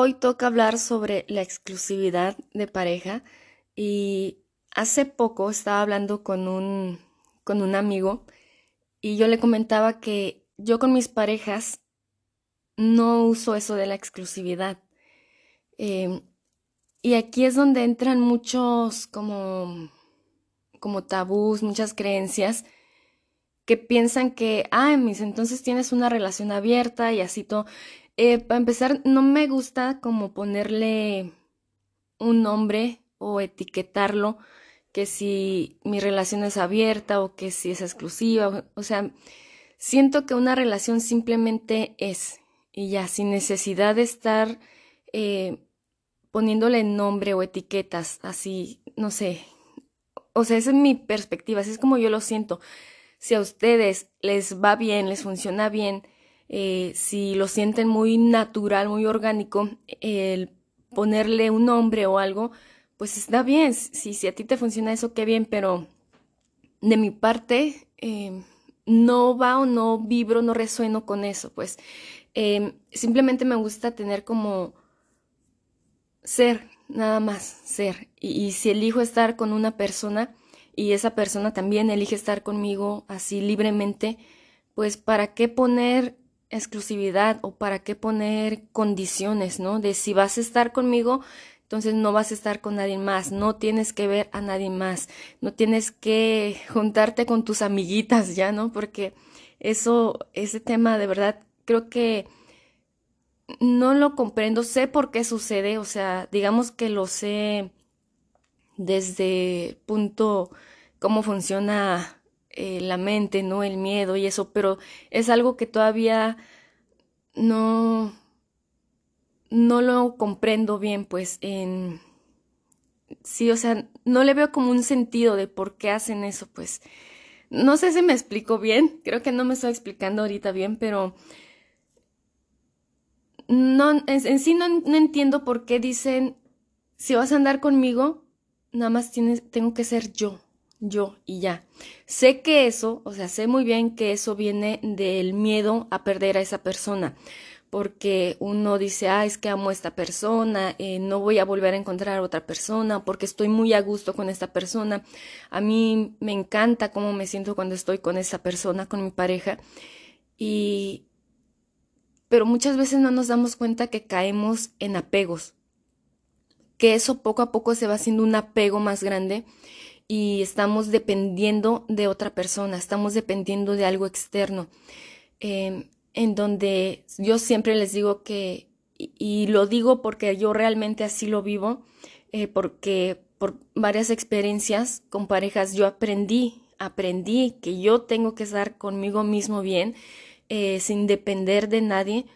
Hoy toca hablar sobre la exclusividad de pareja y hace poco estaba hablando con un, con un amigo y yo le comentaba que yo con mis parejas no uso eso de la exclusividad. Em, y aquí es donde entran muchos como, como tabús, muchas creencias que piensan que, ah, mis, entonces tienes una relación abierta y así todo. Eh, para empezar, no me gusta como ponerle un nombre o etiquetarlo, que si mi relación es abierta o que si es exclusiva. O sea, siento que una relación simplemente es y ya, sin necesidad de estar eh, poniéndole nombre o etiquetas, así, no sé. O sea, esa es mi perspectiva, así es como yo lo siento. Si a ustedes les va bien, les funciona bien, eh, si lo sienten muy natural, muy orgánico, el ponerle un nombre o algo, pues está bien. Si, si a ti te funciona eso, qué bien, pero de mi parte em, no va o no vibro, no resueno con eso, pues em, simplemente me gusta tener como ser, nada más, ser. y si elijo estar con una persona y esa persona también elige estar conmigo así libremente, pues para qué poner exclusividad o para qué poner condiciones, ¿no? De si vas a estar conmigo, entonces no vas a estar con nadie más, no tienes que ver a nadie más, no tienes que juntarte con tus amiguitas ya, ¿no? Porque eso, ese tema de verdad, creo que no lo comprendo, sé por qué sucede, o sea, digamos que lo sé desde punto cómo funciona eh, la mente, ¿no? El miedo y eso, pero es algo que todavía no, no lo comprendo bien, pues en... Sí, o sea, no le veo como un sentido de por qué hacen eso, pues. No sé si me explico bien, creo que no me estoy explicando ahorita bien, pero no, en, sí no, no, entiendo por qué dicen, si vas a andar conmigo, nada más tienes, tengo que ser yo yo y ya. Sé que eso, o sea, sé muy bien que eso viene del miedo a perder a esa persona, porque uno dice, ah, es que amo a esta persona, eh, no voy a volver a encontrar a otra persona, porque estoy muy a gusto con esta persona, a mí me encanta cómo me siento cuando estoy con esa persona, con mi pareja, y... Pero muchas veces no nos damos cuenta que caemos en apegos, que eso poco a poco se va haciendo un apego más grande y estamos dependiendo de otra persona, estamos dependiendo de algo externo, em, en donde yo siempre les digo que, y, lo digo porque yo realmente así lo vivo, eh, porque por varias experiencias con parejas yo aprendí, aprendí que yo tengo que estar conmigo mismo bien, eh, sin depender de nadie,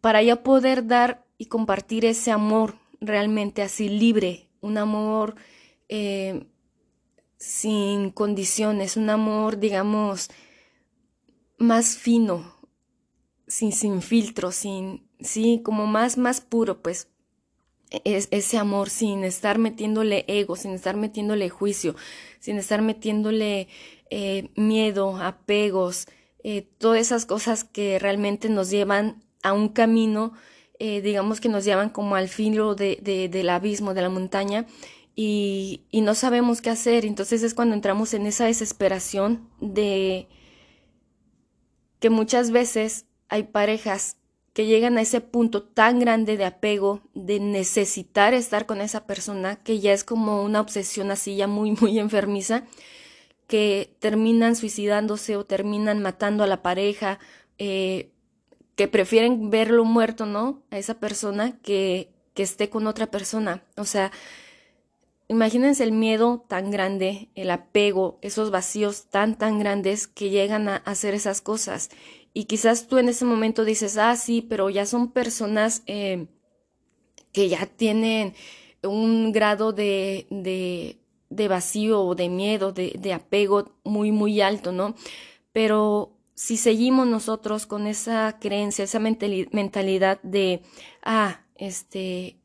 para ya poder dar y compartir ese amor realmente así libre, un amor eh, sin condiciones, un amor, digamos, más fino, sin, sin filtro, sin, sí, como más, más puro, pues, es, ese amor sin estar metiéndole ego, sin estar metiéndole juicio, sin estar metiéndole eh, miedo, apegos, eh, todas esas cosas que realmente nos llevan a un camino, digamos que nos llevan como al filo de, del abismo, de la montaña, y, no sabemos qué hacer. Entonces es cuando entramos en esa desesperación de que muchas veces hay parejas que llegan a ese punto tan grande de apego, de necesitar estar con esa persona, que ya es como una obsesión así ya muy, muy enfermiza, que terminan suicidándose o terminan matando a la pareja, eh, que prefieren verlo muerto, ¿no? A esa persona que, que esté con otra persona. O sea, Imagínense el miedo tan grande, el apego, esos vacíos tan, tan grandes que llegan a hacer esas cosas. Y quizás tú en ese momento dices, ah, sí, pero ya son personas eh, que ya tienen un grado de, de, de vacío o de miedo, de, de apego muy, muy alto, ¿no? Pero si seguimos nosotros con esa creencia, esa mentalidad de, ah, este,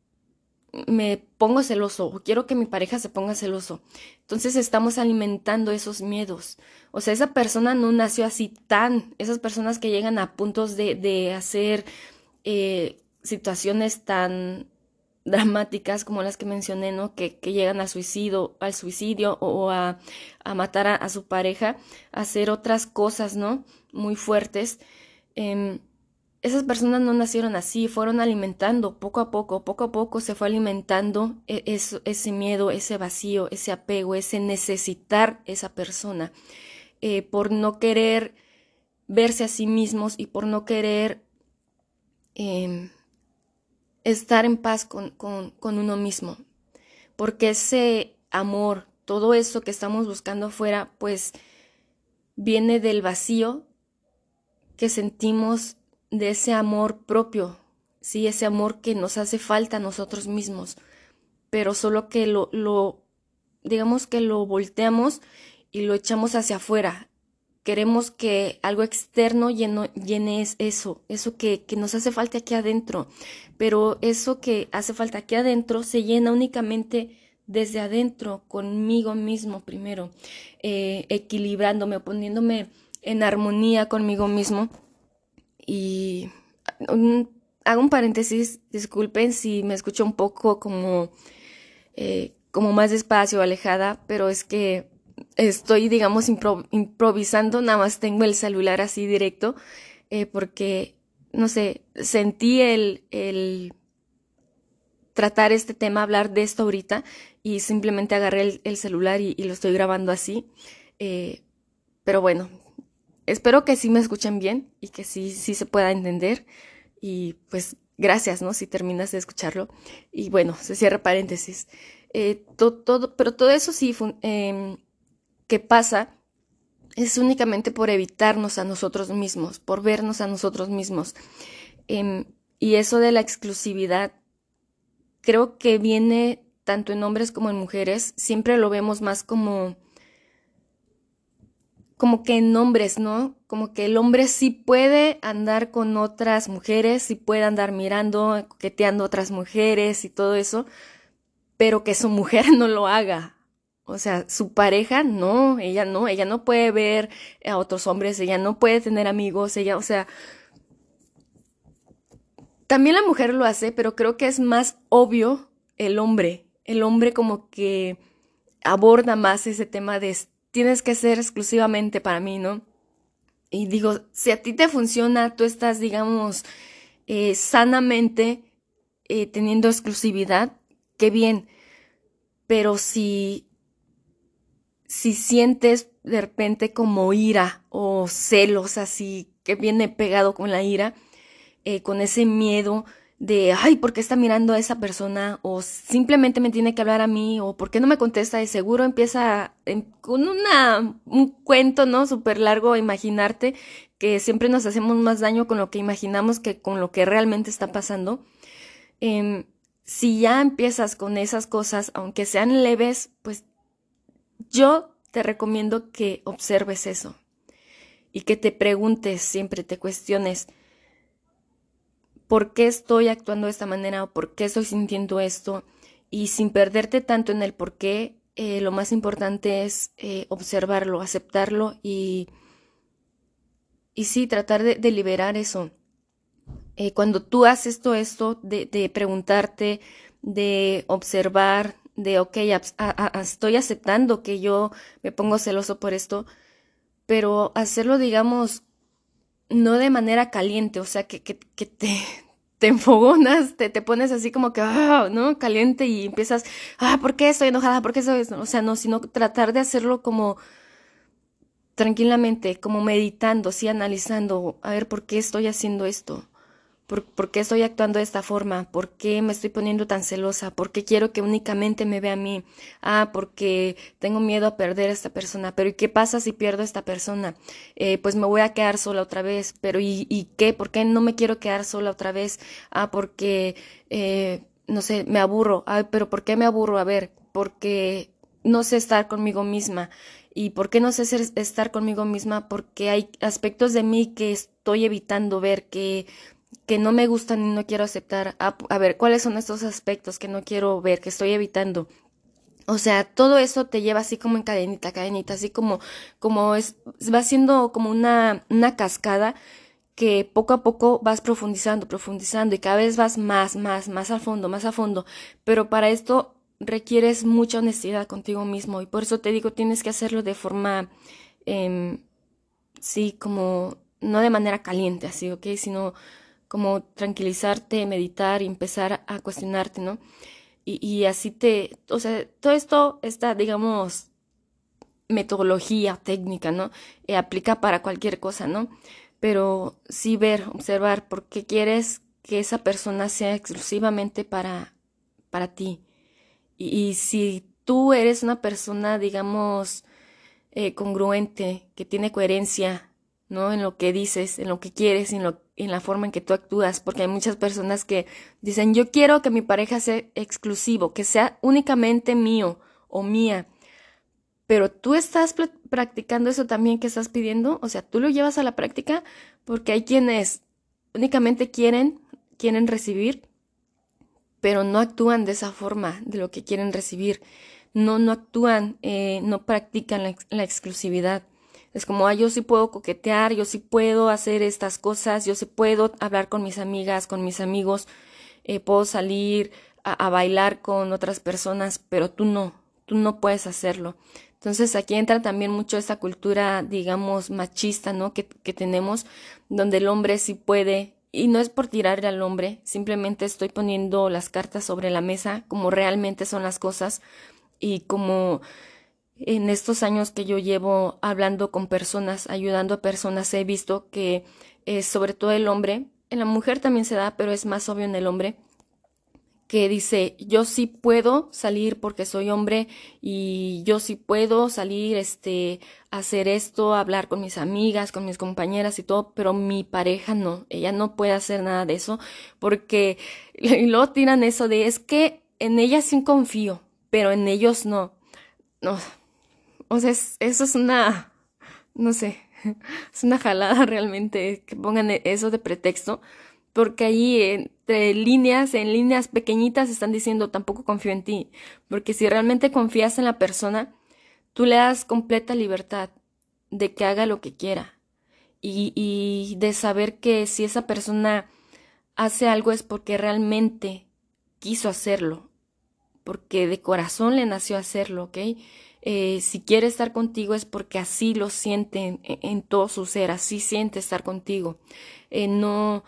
me pongo celoso o quiero que mi pareja se ponga celoso. Entonces estamos alimentando esos miedos. O sea, esa persona no nació así tan, esas personas que llegan a puntos de, de hacer, eh, situaciones tan dramáticas como las que mencioné, ¿no? Que, llegan al suicidio, al suicidio o a, matar a, su pareja, a hacer otras cosas, ¿no? Muy fuertes. Em, esas personas no nacieron así, fueron alimentando poco a poco, poco a poco se fue alimentando e, ese miedo, ese vacío, ese apego, ese necesitar esa persona, eh, por no querer verse a sí mismos y por no querer em, estar en paz con, con, uno mismo. Porque ese amor, todo eso que estamos buscando afuera, pues viene del vacío que sentimos de ese amor propio, sí, ese amor que nos hace falta a nosotros mismos, pero solo que lo, digamos que lo volteamos y lo echamos hacia afuera. Queremos que algo externo lleno, llene eso, eso que, que nos hace falta aquí adentro pero eso que hace falta aquí adentro se llena únicamente desde adentro, conmigo mismo primero, eh, equilibrándome, poniéndome en armonía conmigo mismo. Y hago un paréntesis, disculpen si me escucho un poco como, eh, como más despacio, alejada, pero es que estoy, digamos, improvisando, nada más tengo el celular así directo, eh, porque no sé, sentí el, el tratar este tema, hablar de esto ahorita y simplemente agarré el, celular y, lo estoy grabando así. Eh, pero bueno, espero que sí me escuchen bien y que sí, sí se pueda entender. Y pues gracias, ¿no? Si terminas de escucharlo. Y bueno, se cierra paréntesis. Eh, todo, pero todo eso sí eh, que pasa es únicamente por evitarnos a nosotros mismos, por vernos a nosotros mismos. Em, y eso de la exclusividad, creo que viene tanto en hombres como en mujeres, siempre lo vemos más como como que en hombres, ¿no? Como que el hombre sí puede andar con otras mujeres, sí puede andar mirando, coqueteando otras mujeres y todo eso, pero que su mujer no lo haga. O sea, su pareja no, ella no, ella no puede ver a otros hombres, ella no puede tener amigos, ella, o sea, también la mujer lo hace, pero creo que es más obvio el hombre. El hombre como que aborda más ese tema de tienes que ser exclusivamente para mí, ¿no? Y digo, si a ti te funciona, tú estás, digamos, eh, sanamente eh, teniendo exclusividad, qué bien. Pero si si sientes de repente como ira o celos así que viene pegado con la ira, eh, con ese miedo de, ay, ¿por qué está mirando a esa persona? O simplemente me tiene que hablar a mí, o ¿por qué no me contesta? De seguro empieza con una, un cuento, ¿no? Súper largo imaginarte que siempre nos hacemos más daño con lo que imaginamos que con lo que realmente está pasando. Em, si ya empiezas con esas cosas, aunque sean leves, pues yo te recomiendo que observes eso y que te preguntes siempre, te cuestiones, ¿por qué estoy actuando de esta manera o por qué estoy sintiendo esto? Y sin perderte tanto en el por qué, eh, lo más importante es eh, observarlo, aceptarlo y, y sí, tratar de, liberar eso. Eh, cuando tú haces todo esto de, de preguntarte, de observar, de, ok, estoy aceptando que yo me pongo celoso por esto, pero hacerlo, digamos, no de manera caliente, o sea, que, que, que te, te enfogonas, te, te pones así como que, ah, ¿no? Caliente y empiezas, ah, ¿por qué estoy enojada? ¿Por qué estoy? O sea, no, sino tratar de hacerlo como tranquilamente, como meditando, sí, analizando, a ver, ¿por qué estoy haciendo esto? ¿Por, qué estoy actuando de esta forma? ¿Por qué me estoy poniendo tan celosa? ¿Por qué quiero que únicamente me vea a mí? Ah, porque tengo miedo a perder a esta persona. Pero ¿y qué pasa si pierdo a esta persona? Eh, pues me voy a quedar sola otra vez. Pero ¿y, ¿y, qué? ¿Por qué no me quiero quedar sola otra vez? Ah, porque, eh, no sé, me aburro. Ah, pero ¿por qué me aburro? A ver, porque no sé estar conmigo misma. ¿Y por qué no sé estar conmigo misma? Porque hay aspectos de mí que estoy evitando ver, que que no me gustan y no quiero aceptar. A, ver, ¿cuáles son estos aspectos que no quiero ver, que estoy evitando? O sea, todo eso te lleva así como en cadenita, cadenita, así como, como es, va siendo como una, una cascada que poco a poco vas profundizando, profundizando y cada vez vas más, más, más a fondo, más a fondo. Pero para esto requieres mucha honestidad contigo mismo y por eso te digo, tienes que hacerlo de forma, eh, sí, como, no de manera caliente, así, ¿ok? Sino como tranquilizarte, meditar y empezar a cuestionarte, ¿no? Y, así te, o sea, todo esto está, digamos, metodología, técnica, ¿no? Eh, aplica para cualquier cosa, ¿no? Pero sí ver, observar por qué quieres que esa persona sea exclusivamente para, para ti. Y, si tú eres una persona, digamos, eh, congruente, que tiene coherencia, ¿no? En lo que dices, en lo que quieres, en, lo, en la forma en que tú actúas, porque hay muchas personas que dicen, yo quiero que mi pareja sea exclusivo, que sea únicamente mío o mía pero tú estás practicando eso también que estás pidiendo, o sea, tú lo llevas a la práctica porque hay quienes únicamente quieren, quieren recibir, pero no actúan de esa forma de lo que quieren recibir, no, no actúan, eh, no practican la, exclusividad. Es como, ah, yo sí puedo coquetear, yo sí puedo hacer estas cosas, yo sí puedo hablar con mis amigas, con mis amigos, eh, puedo salir a bailar con otras personas, pero tú no, tú no puedes hacerlo. Entonces aquí entra también mucho esta cultura, digamos, machista, ¿no? Que, que tenemos, donde el hombre sí puede, y no es por tirarle al hombre, simplemente estoy poniendo las cartas sobre la mesa como realmente son las cosas y como en estos años que yo llevo hablando con personas, ayudando a personas, he visto que eh, sobre todo el hombre, en la mujer también se da, pero es más obvio en el hombre, que dice, yo sí puedo salir porque soy hombre y yo sí puedo salir, este, hacer esto, hablar con mis amigas, con mis compañeras y todo, pero mi pareja no, ella no puede hacer nada de eso porque y luego tiran eso de, es que en ella sí confío, pero en ellos no. No, o sea, eso es una, no sé, es una jalada realmente que pongan eso de pretexto porque ahí entre líneas, en líneas pequeñitas están diciendo tampoco confío en ti, porque si realmente confías en la persona, tú le das completa libertad de que haga lo que quiera y, y de saber que si esa persona hace algo es porque realmente quiso hacerlo, porque de corazón le nació hacerlo, ¿ok? Eh, si quiere estar contigo es porque así lo siente en, todo su ser, así siente estar contigo. Eh, no,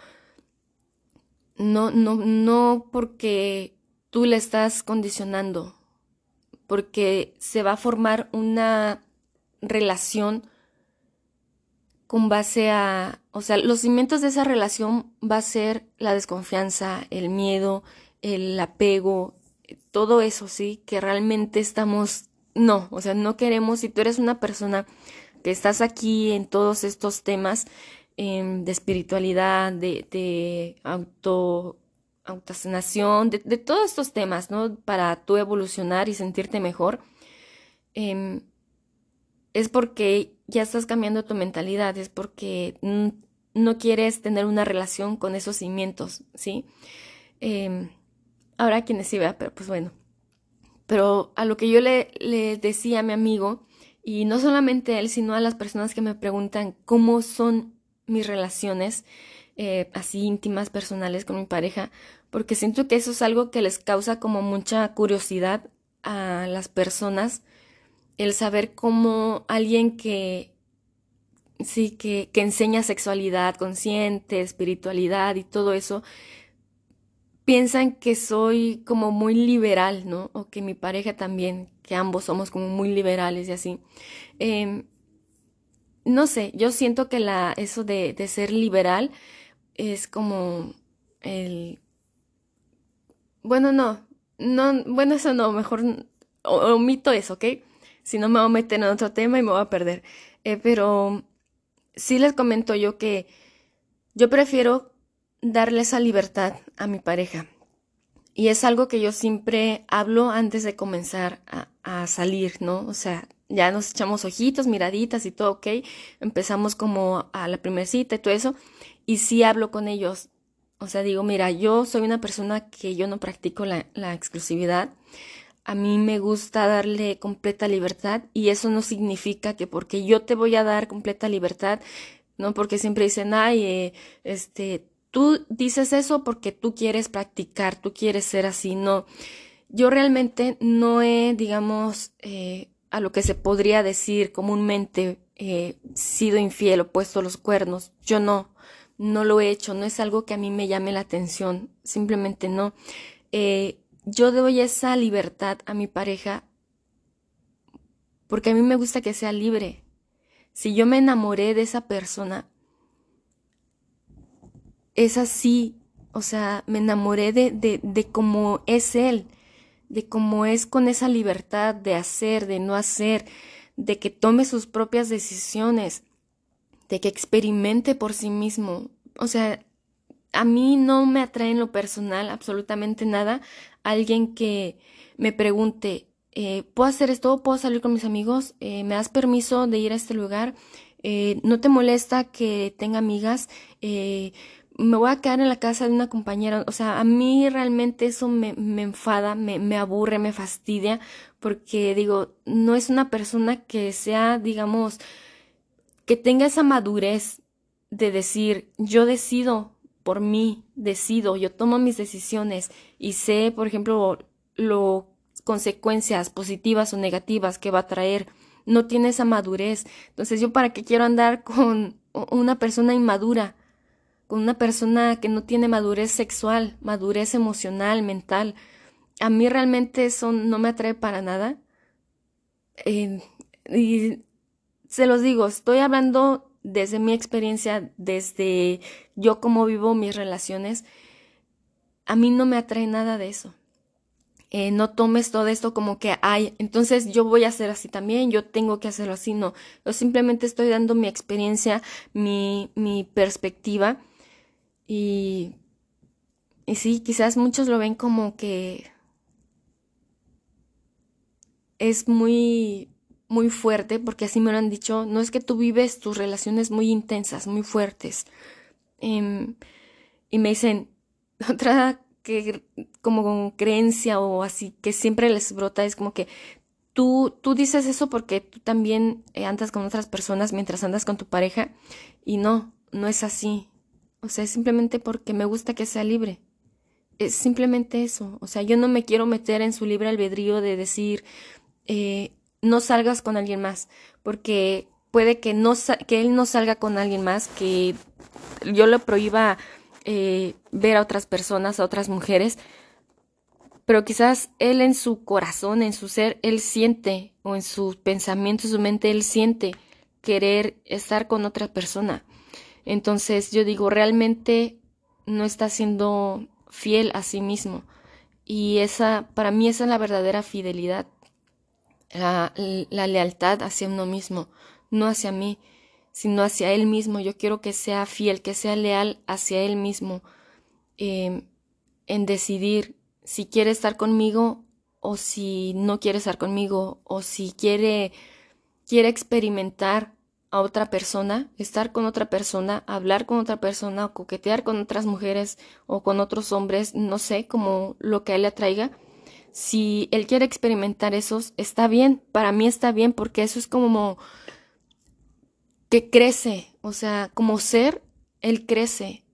no, no, no porque tú le estás condicionando, porque se va a formar una relación con base a, o sea, los cimientos de esa relación va a ser la desconfianza, el miedo, el apego, todo eso, sí, que realmente estamos, no, o sea, no queremos, si tú eres una persona que estás aquí en todos estos temas, Em, de espiritualidad, de, auto, autosanación, de, todos estos temas, ¿no? Para tú evolucionar y sentirte mejor, em, es porque ya estás cambiando tu mentalidad, es porque no quieres tener una relación con esos cimientos, ¿sí? Eh, ahora quienes sí vea, pero pues bueno. Pero a lo que yo le, decía a mi amigo, y no solamente a él, sino a las personas que me preguntan cómo son mis relaciones eh, así íntimas, personales con mi pareja, porque siento que eso es algo que les causa como mucha curiosidad a las personas, el saber cómo alguien que sí, que, que enseña sexualidad consciente, espiritualidad y todo eso, piensan que soy como muy liberal, ¿no? O que mi pareja también, que ambos somos como muy liberales y así. Eh, no sé, yo siento que la, eso de, de ser liberal es como el... Bueno, no, no, bueno, eso no, mejor omito eso, ¿ok? Si no me voy a meter en otro tema y me voy a perder. Eh, pero sí les comento yo que yo prefiero darle esa libertad a mi pareja. Y es algo que yo siempre hablo antes de comenzar a, salir, ¿no? O sea, ya nos echamos ojitos, miraditas y todo, ok. Empezamos como a la primera cita y todo eso. Y sí hablo con ellos. O sea, digo, mira, yo soy una persona que yo no practico la, la exclusividad. A mí me gusta darle completa libertad y eso no significa que porque yo te voy a dar completa libertad, ¿no? Porque siempre dicen, ay, eh, este, tú dices eso porque tú quieres practicar, tú quieres ser así, no. Yo realmente no he, digamos, eh, a lo que se podría decir comúnmente, eh, sido infiel o puesto los cuernos. Yo no, no lo he hecho, no es algo que a mí me llame la atención, simplemente no. Eh, yo doy esa libertad a mi pareja porque a mí me gusta que sea libre. Si yo me enamoré de esa persona, es así, o sea, me enamoré de, de, de cómo es él, de cómo es con esa libertad de hacer, de no hacer, de que tome sus propias decisiones, de que experimente por sí mismo. O sea, a mí no me atrae en lo personal absolutamente nada alguien que me pregunte, eh, ¿puedo hacer esto? ¿Puedo salir con mis amigos? Eh, ¿Me das permiso de ir a este lugar? Eh, ¿No te molesta que tenga amigas? Me voy a quedar en la casa de una compañera. O sea, a mí realmente eso me, me enfada, me, me, aburre, me fastidia, porque digo, no es una persona que sea, digamos, que tenga esa madurez de decir, yo decido por mí, decido, yo tomo mis decisiones y sé, por ejemplo, lo consecuencias positivas o negativas que va a traer. No tiene esa madurez. Entonces, yo para qué quiero andar con una persona inmadura, con una persona que no tiene madurez sexual, madurez emocional, mental. A mí realmente eso no me atrae para nada. Eh, y se los digo, estoy hablando desde mi experiencia, desde yo cómo vivo mis relaciones. A mí no me atrae nada de eso. Eh, no tomes todo esto como que, ay, entonces yo voy a hacer así también, yo tengo que hacerlo así, no. Yo simplemente estoy dando mi experiencia, mi, mi perspectiva y, y sí, quizás muchos lo ven como que es muy, muy fuerte, porque así me lo han dicho, no es que tú vives tus relaciones muy intensas, muy fuertes. Em, y me dicen, otra que como creencia o así que siempre les brota es como que tú, tú dices eso porque tú también eh, andas con otras personas mientras andas con tu pareja y no, no es así. O sea, es simplemente porque me gusta que sea libre. Es simplemente eso. O sea, yo no me quiero meter en su libre albedrío de decir, eh, no salgas con alguien más, porque puede que, no que él no salga con alguien más, que yo lo prohíba eh, ver a otras personas, a otras mujeres, pero quizás él en su corazón, en su ser, él siente, o en sus pensamientos, su mente, él siente querer estar con otra persona. Entonces yo digo, realmente no está siendo fiel a sí mismo. Y esa, para mí esa es la verdadera fidelidad, la, lealtad hacia uno mismo, no hacia mí sino hacia Él mismo. Yo quiero que sea fiel, que sea leal hacia Él mismo, em, en decidir si quiere estar conmigo o si no quiere estar conmigo, o si quiere, quiere experimentar a otra persona, estar con otra persona, hablar con otra persona, o coquetear con otras mujeres o con otros hombres, no sé, como lo que a él le atraiga. Si él quiere experimentar esos, está bien, para mí está bien, porque eso es como que crece, o sea, como ser, él crece.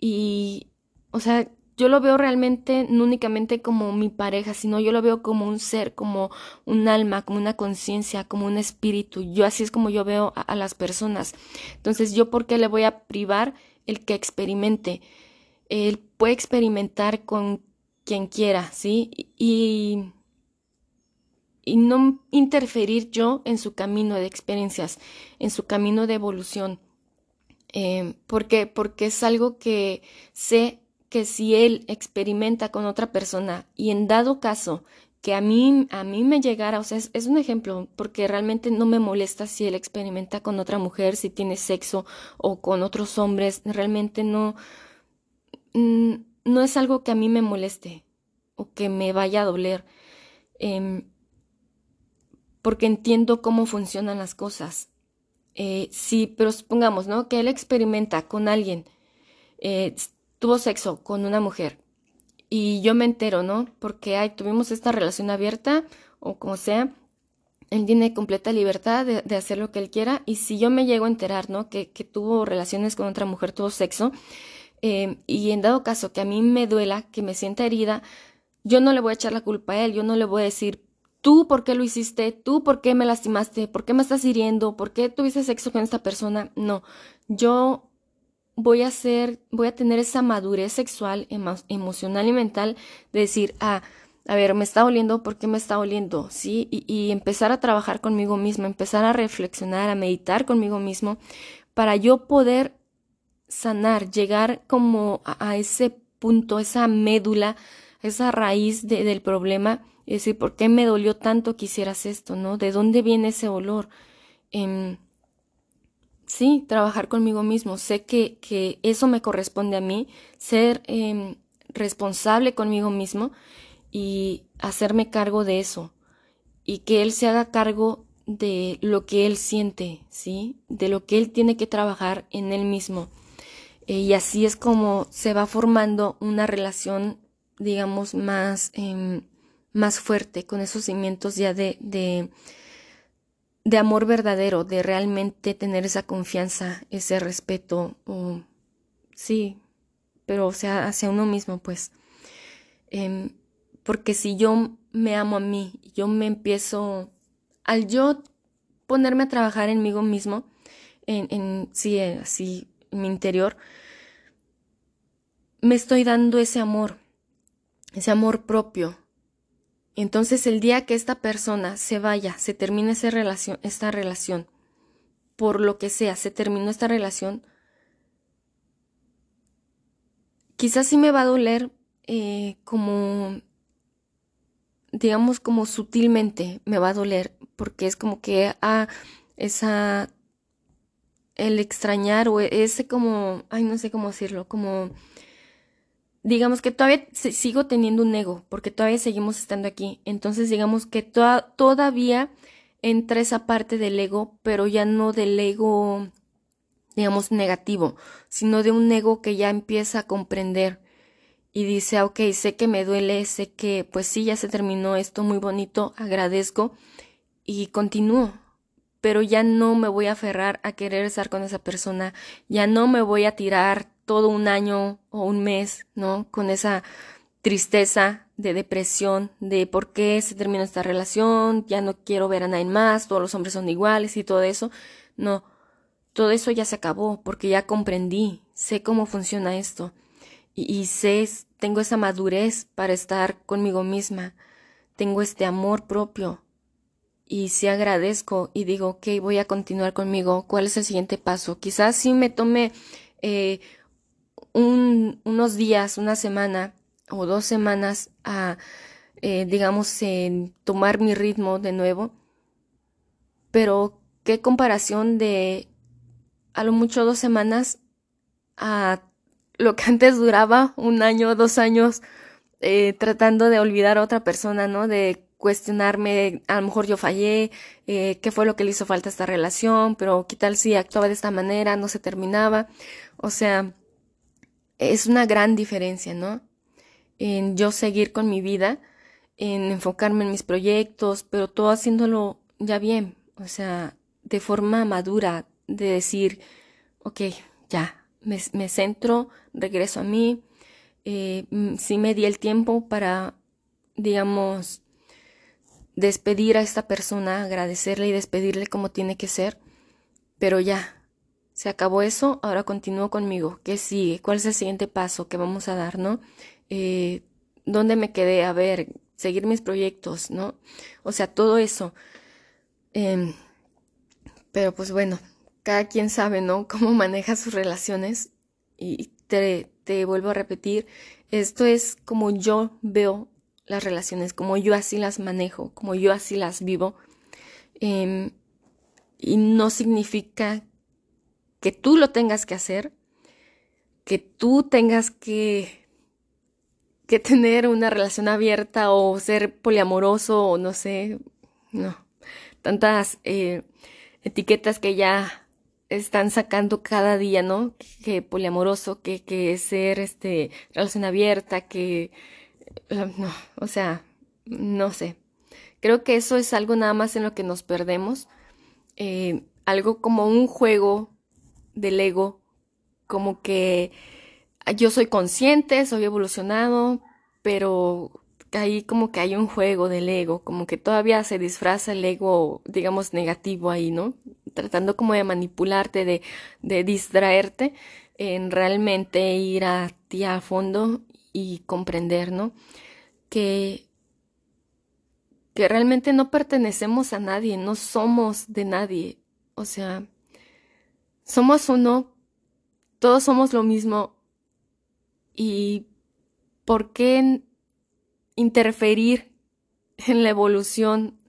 Y, o sea, yo lo veo realmente no únicamente como mi pareja, sino yo lo veo como un ser, como un alma, como una conciencia, como un espíritu. Yo así es como yo veo a, las personas. Entonces, ¿yo por qué le voy a privar el que experimente? Él puede experimentar con quien quiera, ¿sí? Y y no interferir yo en su camino de experiencias, en su camino de evolución. Eh, ¿Por qué? Porque es algo que sé que si él experimenta con otra persona y en dado caso que a mí, a mí me llegara, o sea, es, un ejemplo, porque realmente no me molesta si él experimenta con otra mujer, si tiene sexo o con otros hombres, realmente no, mm, no es algo que a mí me moleste o que me vaya a doler. Em, porque entiendo cómo funcionan las cosas. Eh, sí, pero supongamos, ¿no? Que él experimenta con alguien, eh, tuvo sexo con una mujer. Y yo me entero, ¿no? Porque ay, tuvimos esta relación abierta o como sea él tiene completa libertad de, hacer lo que él quiera. Y si yo me llego a enterar, ¿no? Que, tuvo relaciones con otra mujer, tuvo sexo, eh, y en dado caso que a mí me duela, que me sienta herida, yo no le voy a echar la culpa a él, yo no le voy a decir, tú por qué lo hiciste, tú por qué me lastimaste, por qué me estás hiriendo, por qué tuviste sexo con esta persona. No, yo voy a ser, voy a tener esa madurez sexual, emocional y mental de decir, ah, a ver, me está oliendo, ¿por qué me está oliendo? ¿Sí? Y, empezar a trabajar conmigo mismo, empezar a reflexionar, a meditar conmigo mismo, para yo poder sanar, llegar como a, ese punto, esa médula, esa raíz del problema, y decir, ¿por qué me dolió tanto que hicieras esto? ¿No? ¿De dónde viene ese olor? Em, sí, trabajar conmigo mismo. Sé que, que, eso me corresponde a mí, ser em, responsable conmigo mismo y hacerme cargo de eso y que él se haga cargo de lo que él siente, ¿sí? De lo que él tiene que trabajar en él mismo. Eh, y así es como se va formando una relación, digamos, más, em, más fuerte, con esos cimientos ya de, de, de, amor verdadero, de realmente tener esa confianza, ese respeto, sí, pero o sea, hacia uno mismo, pues. Em, porque si yo me amo a mí, yo me empiezo, al yo ponerme a trabajar en mí mismo, en, en sí, así, en mi interior, me estoy dando ese amor, ese amor propio. Entonces el día que esta persona se vaya, se termine esa relación, esta relación, por lo que sea, se terminó esta relación, quizás sí me va a doler eh, como digamos como sutilmente me va a doler porque es como que ah esa el extrañar o ese como ay no sé cómo decirlo como digamos que todavía sigo teniendo un ego porque todavía seguimos estando aquí. Entonces digamos que todavía entra esa parte del ego pero ya no del ego digamos negativo sino de un ego que ya empieza a comprender y dice, ok, sé que me duele, sé que pues sí, ya se terminó esto muy bonito, agradezco y continúo, pero ya no me voy a aferrar a querer estar con esa persona, ya no me voy a tirar todo un año o un mes, ¿no? Con esa tristeza, de depresión, de por qué se terminó esta relación, ya no quiero ver a nadie más, todos los hombres son iguales y todo eso. No, todo eso ya se acabó porque ya comprendí, sé cómo funciona esto y, sé tengo esa madurez para estar conmigo misma, tengo este amor propio y si agradezco y digo, ok, voy a continuar conmigo, ¿cuál es el siguiente paso? Quizás sí me tome eh, un, unos días, una semana o dos semanas a, eh, digamos, tomar mi ritmo de nuevo, pero qué comparación de a lo mucho dos semanas a lo que antes duraba un año, dos años, eh, tratando de olvidar a otra persona, ¿no? De cuestionarme, a lo mejor yo fallé, eh, qué fue lo que le hizo falta a esta relación, pero qué tal si actuaba de esta manera, no se terminaba. O sea, es una gran diferencia, ¿no? En yo seguir con mi vida, en enfocarme en mis proyectos, pero todo haciéndolo ya bien, o sea, de forma madura, de decir, ok, ya, me, centro, regreso a mí, eh, mm, sí me di el tiempo para, digamos, despedir a esta persona, agradecerle y despedirle como tiene que ser, pero ya, se acabó eso, ahora continúo conmigo. ¿Qué sigue? ¿Cuál es el siguiente paso que vamos a dar, no? Eh, ¿Dónde me quedé? A ver, seguir mis proyectos, ¿no? O sea, todo eso. Em, pero pues bueno, cada quien sabe, ¿no? Cómo maneja sus relaciones. Y te, te vuelvo a repetir, esto es como yo veo las relaciones, como yo así las manejo, como yo así las vivo. Em, y no significa que tú lo tengas que hacer, que tú tengas que, que tener una relación abierta o ser poliamoroso o no sé, no, tantas eh, etiquetas que ya están sacando cada día, ¿no? Que poliamoroso, que, que ser, este, relación abierta, que, eh, no, o sea, no sé. Creo que eso es algo nada más en lo que nos perdemos. Eh, algo como un juego del ego, como que yo soy consciente, soy evolucionado, pero ahí como que hay un juego del ego, como que todavía se disfraza el ego, digamos, negativo ahí, ¿no? Tratando como de manipularte, de, de distraerte en realmente ir a ti a fondo y comprender, ¿no? Que, que realmente no pertenecemos a nadie, no somos de nadie. O sea, somos uno, todos somos lo mismo. ¿Y por qué interferir en la evolución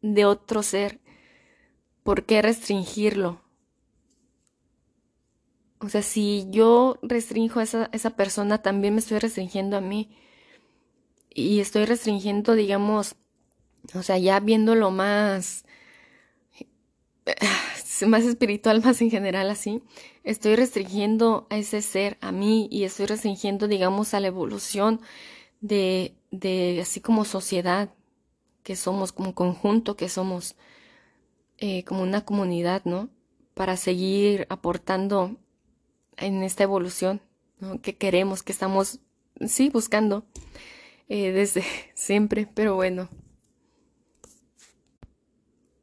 de otro ser? ¿Por qué restringirlo? O sea, si yo restringo a esa, esa persona, también me estoy restringiendo a mí. Y estoy restringiendo, digamos, o sea, ya viéndolo más, más espiritual, más en general así, estoy restringiendo a ese ser, a mí, y estoy restringiendo, digamos, a la evolución de, de así como sociedad que somos, como conjunto que somos, eh, como una comunidad, ¿no? Para seguir aportando en esta evolución que queremos, que estamos, sí, buscando eh, desde siempre, pero bueno.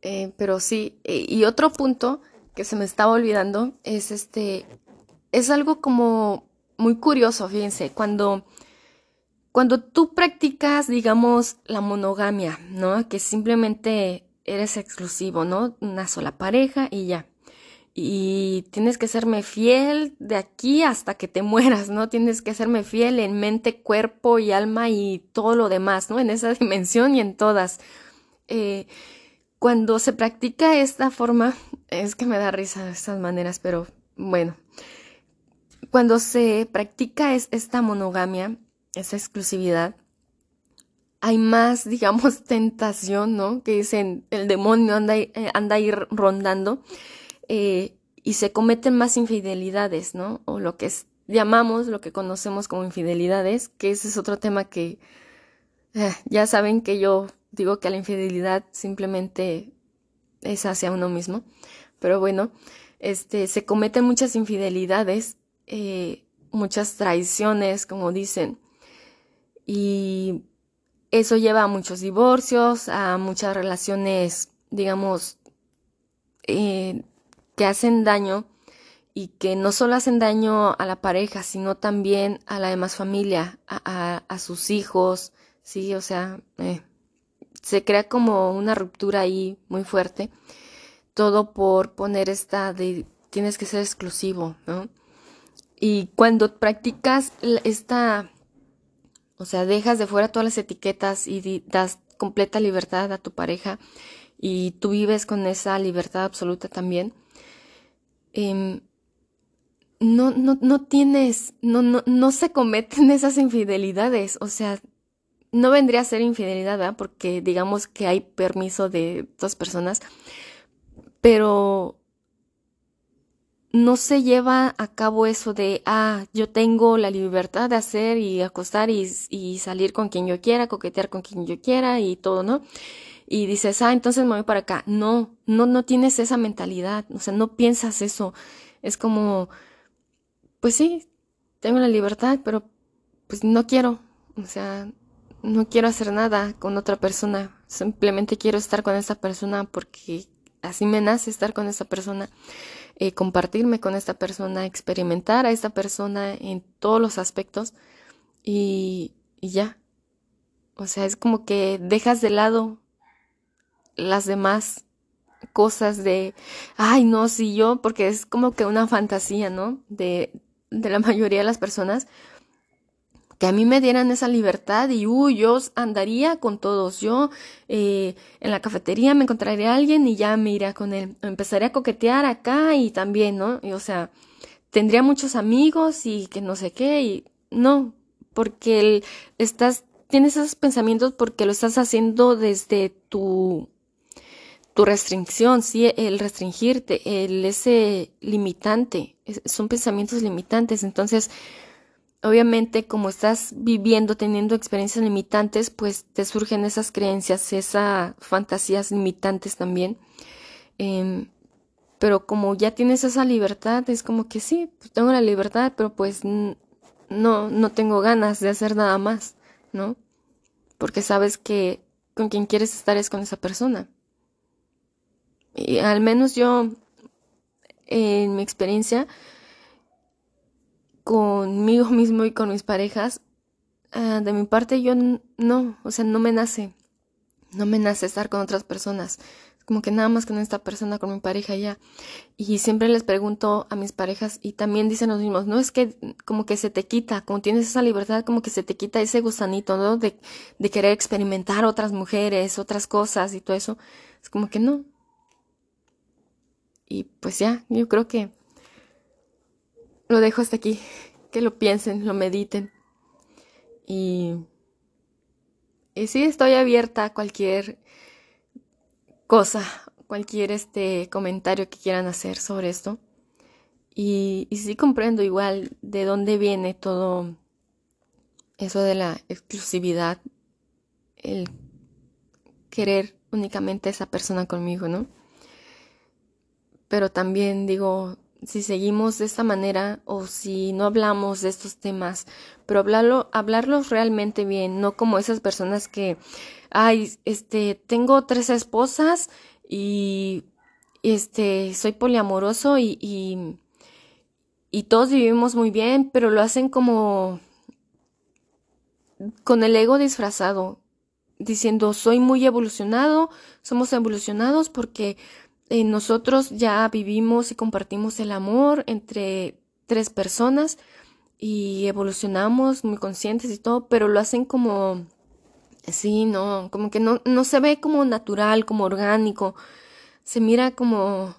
Eh, pero sí, eh, y otro punto que se me estaba olvidando es este, es algo como muy curioso, fíjense, cuando, cuando tú practicas, digamos, la monogamia, ¿no? Que simplemente eres exclusivo, ¿no? Una sola pareja y ya y tienes que serme fiel de aquí hasta que te mueras, ¿no? Tienes que serme fiel en mente, cuerpo y alma y todo lo demás, ¿no? En esa dimensión y en todas. Eh, cuando se practica esta forma, es que me da risa estas maneras, pero bueno, cuando se practica es esta monogamia, esa exclusividad, hay más, digamos, tentación, ¿no? Que dicen, el demonio anda, eh, anda ahí rondando eh, y se cometen más infidelidades, ¿no? O lo que llamamos, lo que conocemos como infidelidades, que ese es otro tema que eh, ya saben que yo digo que la infidelidad simplemente es hacia uno mismo, pero bueno, este, se cometen muchas infidelidades, eh, muchas traiciones, como dicen, y eso lleva a muchos divorcios, a muchas relaciones, digamos, eh, que hacen daño y que no solo hacen daño a la pareja, sino también a la demás familia, a, a, sus hijos, sí, o sea, eh, se crea como una ruptura ahí muy fuerte, todo por poner esta de tienes que ser exclusivo, ¿no? Y cuando practicas esta, o sea, dejas de fuera todas las etiquetas y das completa libertad a tu pareja y tú vives con esa libertad absoluta también, Em, no, no, no tienes, no, no, no se cometen esas infidelidades, o sea, no vendría a ser infidelidad, ¿verdad? Porque digamos que hay permiso de dos personas, pero no se lleva a cabo eso de, ah, yo tengo la libertad de hacer y acostar y, salir con quien yo quiera, coquetear con quien yo quiera y todo, ¿no? y dices, ah, entonces me voy para acá. No, no, no tienes esa mentalidad, o sea, no piensas eso. Es como, pues sí, tengo la libertad, pero pues no quiero, o sea, no quiero hacer nada con otra persona, simplemente quiero estar con esa persona porque así me nace estar con esa persona, eh, compartirme con esta persona, experimentar a esta persona en todos los aspectos y, y ya. O sea, es como que dejas de lado las demás cosas de, ay, no, si yo, porque es como que una fantasía, ¿no? De, de la mayoría de las personas, que a mí me dieran esa libertad y, uy, yo andaría con todos, yo eh, en la cafetería me encontraría a alguien y ya me iría con él, empezaría a coquetear acá y también, ¿no? Y, o sea, tendría muchos amigos y que no sé qué, y no, porque el, estás, tienes esos pensamientos porque lo estás haciendo desde tu tu restricción, sí, el restringirte, el ese limitante, son pensamientos limitantes. Entonces, obviamente como estás viviendo, teniendo experiencias limitantes, pues te surgen esas creencias, esas fantasías limitantes también. Em, pero como ya tienes esa libertad, es como que sí, tengo la libertad, pero pues no, no tengo ganas de hacer nada más, ¿no? Porque sabes que con quien quieres estar es con esa persona. Y al menos yo, en mi experiencia, conmigo mismo y con mis parejas, ah, de mi parte yo no, o sea, no me nace, no me nace estar con otras personas, como que nada más con esta persona, con mi pareja ya. Y siempre les pregunto a mis parejas y también dicen los mismos, no es que como que se te quita, como tienes esa libertad, como que se te quita ese gusanito, ¿no? De, de querer experimentar otras mujeres, otras cosas y todo eso. Es como que no. Y pues ya, yo creo que lo dejo hasta aquí. Que lo piensen, lo mediten. Y, y sí, estoy abierta a cualquier cosa, cualquier este comentario que quieran hacer sobre esto. Y, y sí comprendo igual de dónde viene todo eso de la exclusividad, el querer únicamente a esa persona conmigo, ¿no? Pero también digo, si seguimos de esta manera o si no hablamos de estos temas, pero hablarlo, hablarlos realmente bien, no como esas personas que, ay, este, tengo tres esposas y, este, soy poliamoroso y, y, y todos vivimos muy bien, pero lo hacen como con el ego disfrazado, diciendo soy muy evolucionado, somos evolucionados porque eh, nosotros ya vivimos y compartimos el amor entre tres personas y evolucionamos muy conscientes y todo, pero lo hacen como, sí, no, como que no, no se ve como natural, como orgánico, se mira como,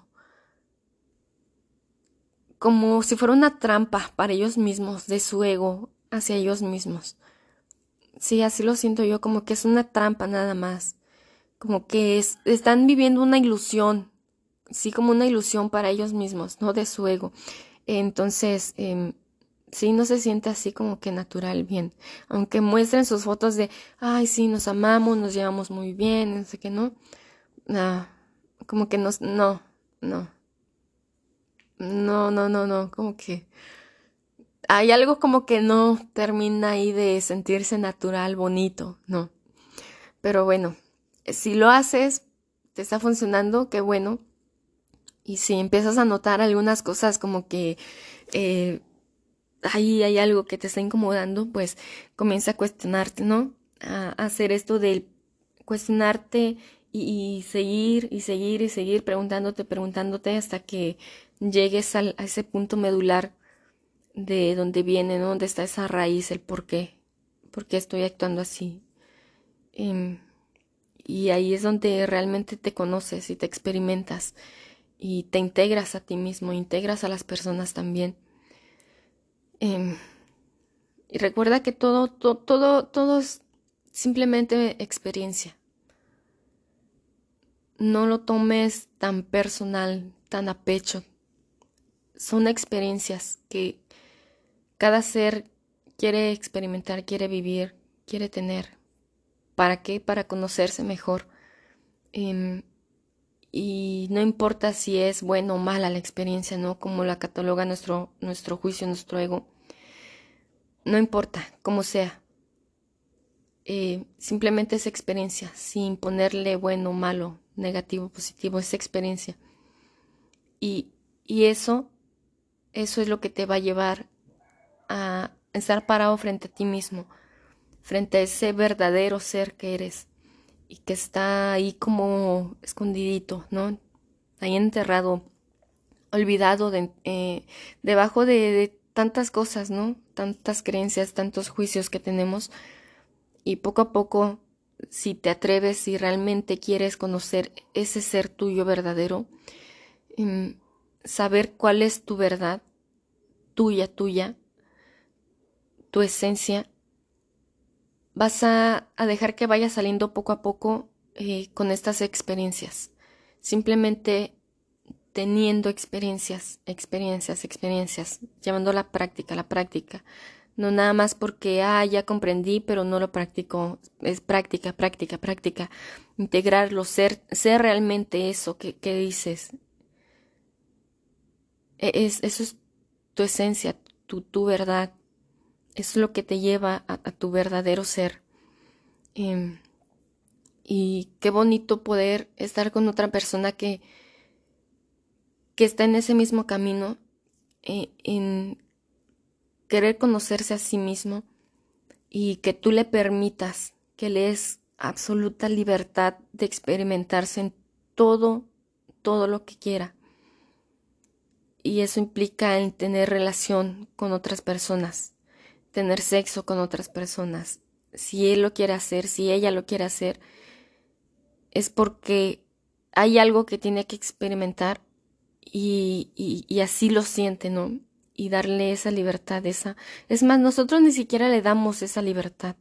como si fuera una trampa para ellos mismos, de su ego hacia ellos mismos. Sí, así lo siento yo, como que es una trampa nada más, como que es, están viviendo una ilusión, sí como una ilusión para ellos mismos, ¿no? De su ego. Entonces, eh, sí, no se siente así como que natural, bien. Aunque muestren sus fotos de, ay, sí, nos amamos, nos llevamos muy bien, no sé qué, ¿no? Ah, como que nos, no, no. No, no, no, no, como que hay algo como que no termina ahí de sentirse natural, bonito, no. Pero bueno, si lo haces, te está funcionando, qué bueno. Y si empiezas a notar algunas cosas como que eh, ahí hay algo que te está incomodando, pues comienza a cuestionarte, ¿no? A, hacer esto de cuestionarte y, seguir y seguir y seguir preguntándote, preguntándote hasta que llegues a ese punto medular de donde viene, ¿no? Donde está esa raíz, el por qué, por qué estoy actuando así. Em, y ahí es donde realmente te conoces y te experimentas y te integras a ti mismo, integras a las personas también. Em, y recuerda que todo, todo, todo, es simplemente experiencia. No lo tomes tan personal, tan a pecho. Son experiencias que cada ser quiere experimentar, quiere vivir, quiere tener. ¿Para qué? Para conocerse mejor. Em, y no importa si es bueno o mala la experiencia, ¿no? Como la cataloga nuestro, nuestro juicio, nuestro ego. No importa, como sea. Eh, simplemente es experiencia, sin ponerle bueno, malo, negativo, positivo, es experiencia. Y, y eso, eso es lo que te va a llevar a estar parado frente a ti mismo, frente a ese verdadero ser que eres y que está ahí como escondidito, ¿no? Ahí enterrado, olvidado de, eh, debajo de, tantas cosas, ¿no? Tantas creencias, tantos juicios que tenemos. Y poco a poco, si te atreves, si realmente quieres conocer ese ser tuyo verdadero, em, saber cuál es tu verdad, tuya, tuya, tu esencia, vas a, dejar que vaya saliendo poco a poco eh, con estas experiencias. Simplemente teniendo experiencias, experiencias, experiencias, llevando la práctica, la práctica, No nada más porque, ah, ya comprendí, pero no lo practico. Es práctica, práctica, práctica. Integrarlo, ser, ser realmente eso que, que dices. E, es, eso es tu esencia, tu, tu verdad. Es lo que te lleva a, tu verdadero ser. Em, y qué bonito poder estar con otra persona que, que está en ese mismo camino, eh, en querer conocerse a sí mismo y que tú le permitas que le es absoluta libertad de experimentarse en todo, todo lo que quiera. Y eso implica en tener relación con otras personas, tener sexo con otras personas. Si él lo quiere hacer, si ella lo quiere hacer, es porque hay algo que tiene que experimentar y, así lo siente, ¿no? Y darle esa libertad, esa... Es más, nosotros ni siquiera le damos esa libertad,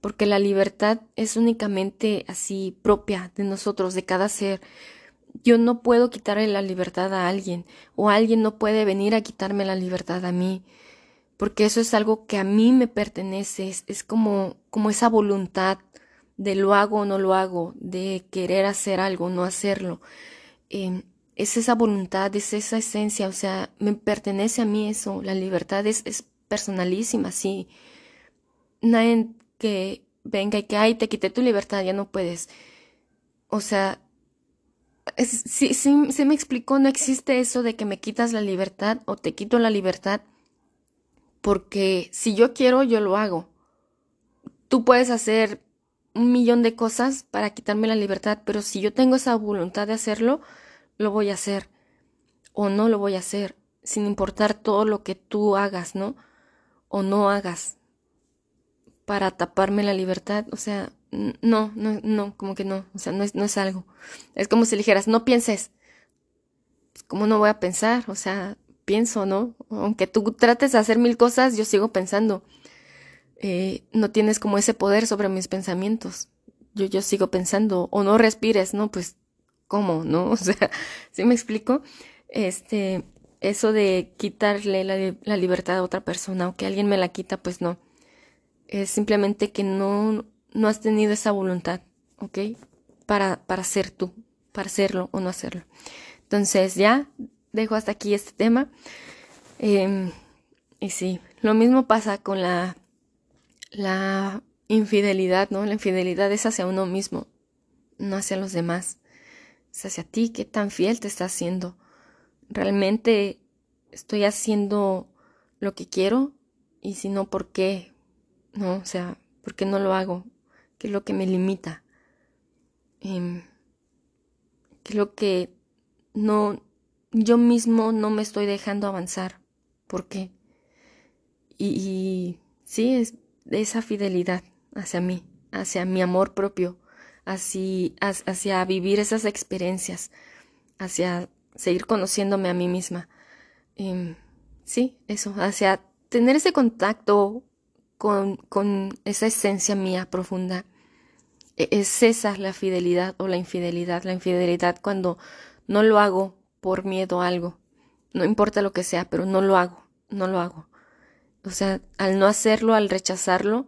porque la libertad es únicamente así propia de nosotros, de cada ser. Yo no puedo quitarle la libertad a alguien, o alguien no puede venir a quitarme la libertad a mí, porque eso es algo que a mí me pertenece, es, es como, como esa voluntad de lo hago o no lo hago, de querer hacer algo, no hacerlo. Em, es esa voluntad, es esa esencia, o sea, me pertenece a mí eso, la libertad es, es personalísima, sí. Nadie que venga y que, ay, te quité tu libertad, ya no puedes. O sea, sí, sí, sí me explicó, no existe eso de que me quitas la libertad o te quito la libertad, porque si yo quiero, yo lo hago. Tú puedes hacer un millón de cosas para quitarme la libertad, pero si yo tengo esa voluntad de hacerlo, lo voy a hacer o no lo voy a hacer, sin importar todo lo que tú hagas, ¿no? O no hagas para taparme la libertad, o sea, no, no, no, como que no, o sea, no es, no es algo. Es como si dijeras, no pienses. Pues, ¿Cómo no voy a pensar? O sea, pienso, ¿no? Aunque tú trates de hacer mil cosas, yo sigo pensando. Eh, no tienes como ese poder sobre mis pensamientos. Yo, yo sigo pensando, o no respires, ¿no? Pues, ¿cómo? ¿No? O sea, ¿sí me explico? Este, eso de quitarle la, la libertad a otra persona o que alguien me la quita, pues no. Es simplemente que no, no has tenido esa voluntad, ¿ok? Para, para ser tú, para hacerlo o no hacerlo. Entonces, ya dejo hasta aquí este tema. Em, y sí, lo mismo pasa con la la infidelidad, ¿no? La infidelidad es hacia uno mismo, no hacia los demás. Es hacia ti, qué tan fiel te estás haciendo. ¿Realmente estoy haciendo lo que quiero? Y si no, ¿por qué? ¿No? O sea, ¿por qué no lo hago? ¿Qué es lo que me limita? Em, ¿Qué es lo que no, yo mismo no me estoy dejando avanzar? ¿Por qué? Y, sí, es, esa fidelidad hacia mí, hacia mi amor propio, hacia, hacia vivir esas experiencias, hacia seguir conociéndome a mí misma. Em, sí, eso, hacia tener ese contacto con, con esa esencia mía profunda. E, es esa la fidelidad o la infidelidad. La infidelidad cuando no lo hago por miedo a algo. No importa lo que sea, pero no lo hago, no lo hago. O sea, al no hacerlo, al rechazarlo,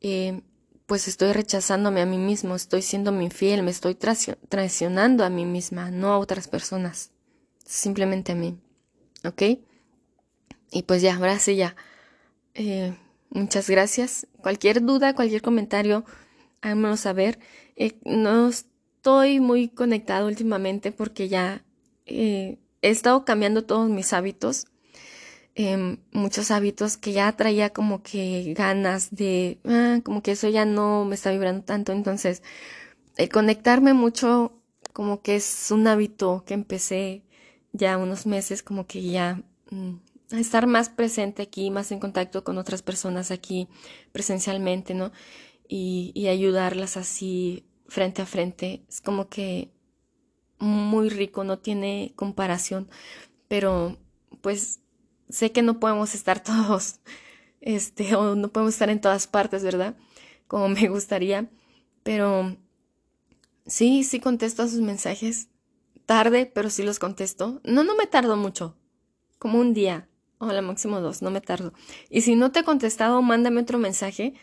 eh, pues estoy rechazándome a mí mismo, estoy siendo infiel, me estoy traicionando a mí misma, no a otras personas, simplemente a mí. ¿Ok? Y pues ya, ahora sí ya. Eh, muchas gracias. Cualquier duda, cualquier comentario, háganmelo saber. Eh, no estoy muy conectado últimamente porque ya he estado cambiando todos mis hábitos Em, muchos hábitos que ya traía como que ganas de, ah, como que eso ya no me está vibrando tanto. Entonces, el conectarme mucho como que es un hábito que empecé ya unos meses, como que ya mm, estar más presente aquí, más en contacto con otras personas aquí presencialmente, ¿no? Y, y ayudarlas así frente a frente. Es como que muy rico, no tiene comparación, pero pues sé que no podemos estar todos, este, o no podemos estar en todas partes, ¿verdad? Como me gustaría, pero sí, sí contesto a sus mensajes. Tarde, pero sí los contesto. No, no me tardo mucho, como un día o la máximo dos, no me tardo. Y si no te he contestado, mándame otro mensaje,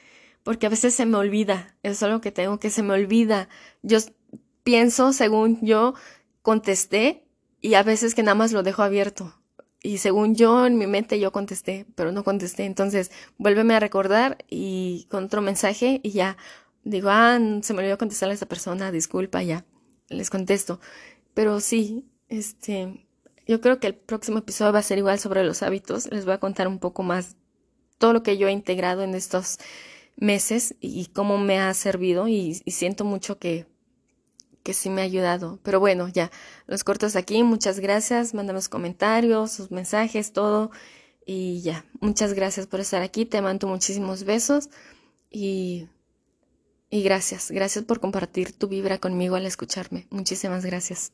porque a veces se me olvida, es algo que tengo que se me olvida. Yo pienso, según yo, contesté y a veces que nada más lo dejo abierto. Y según yo, en mi mente yo contesté, pero no contesté. Entonces, vuélveme a recordar y con otro mensaje y ya digo, ah, se me olvidó contestar a esta persona, disculpa, ya, les contesto. Pero sí, este, yo creo que el próximo episodio va a ser igual sobre los hábitos. Les voy a contar un poco más todo lo que yo he integrado en estos meses y cómo me ha servido y, siento mucho que, que sí me ha ayudado. Pero bueno, ya, los cortos aquí. Muchas gracias. Mándame comentarios, sus mensajes, todo. Y ya, muchas gracias por estar aquí. Te mando muchísimos besos y, y gracias. Gracias por compartir tu vibra conmigo al escucharme. Muchísimas gracias.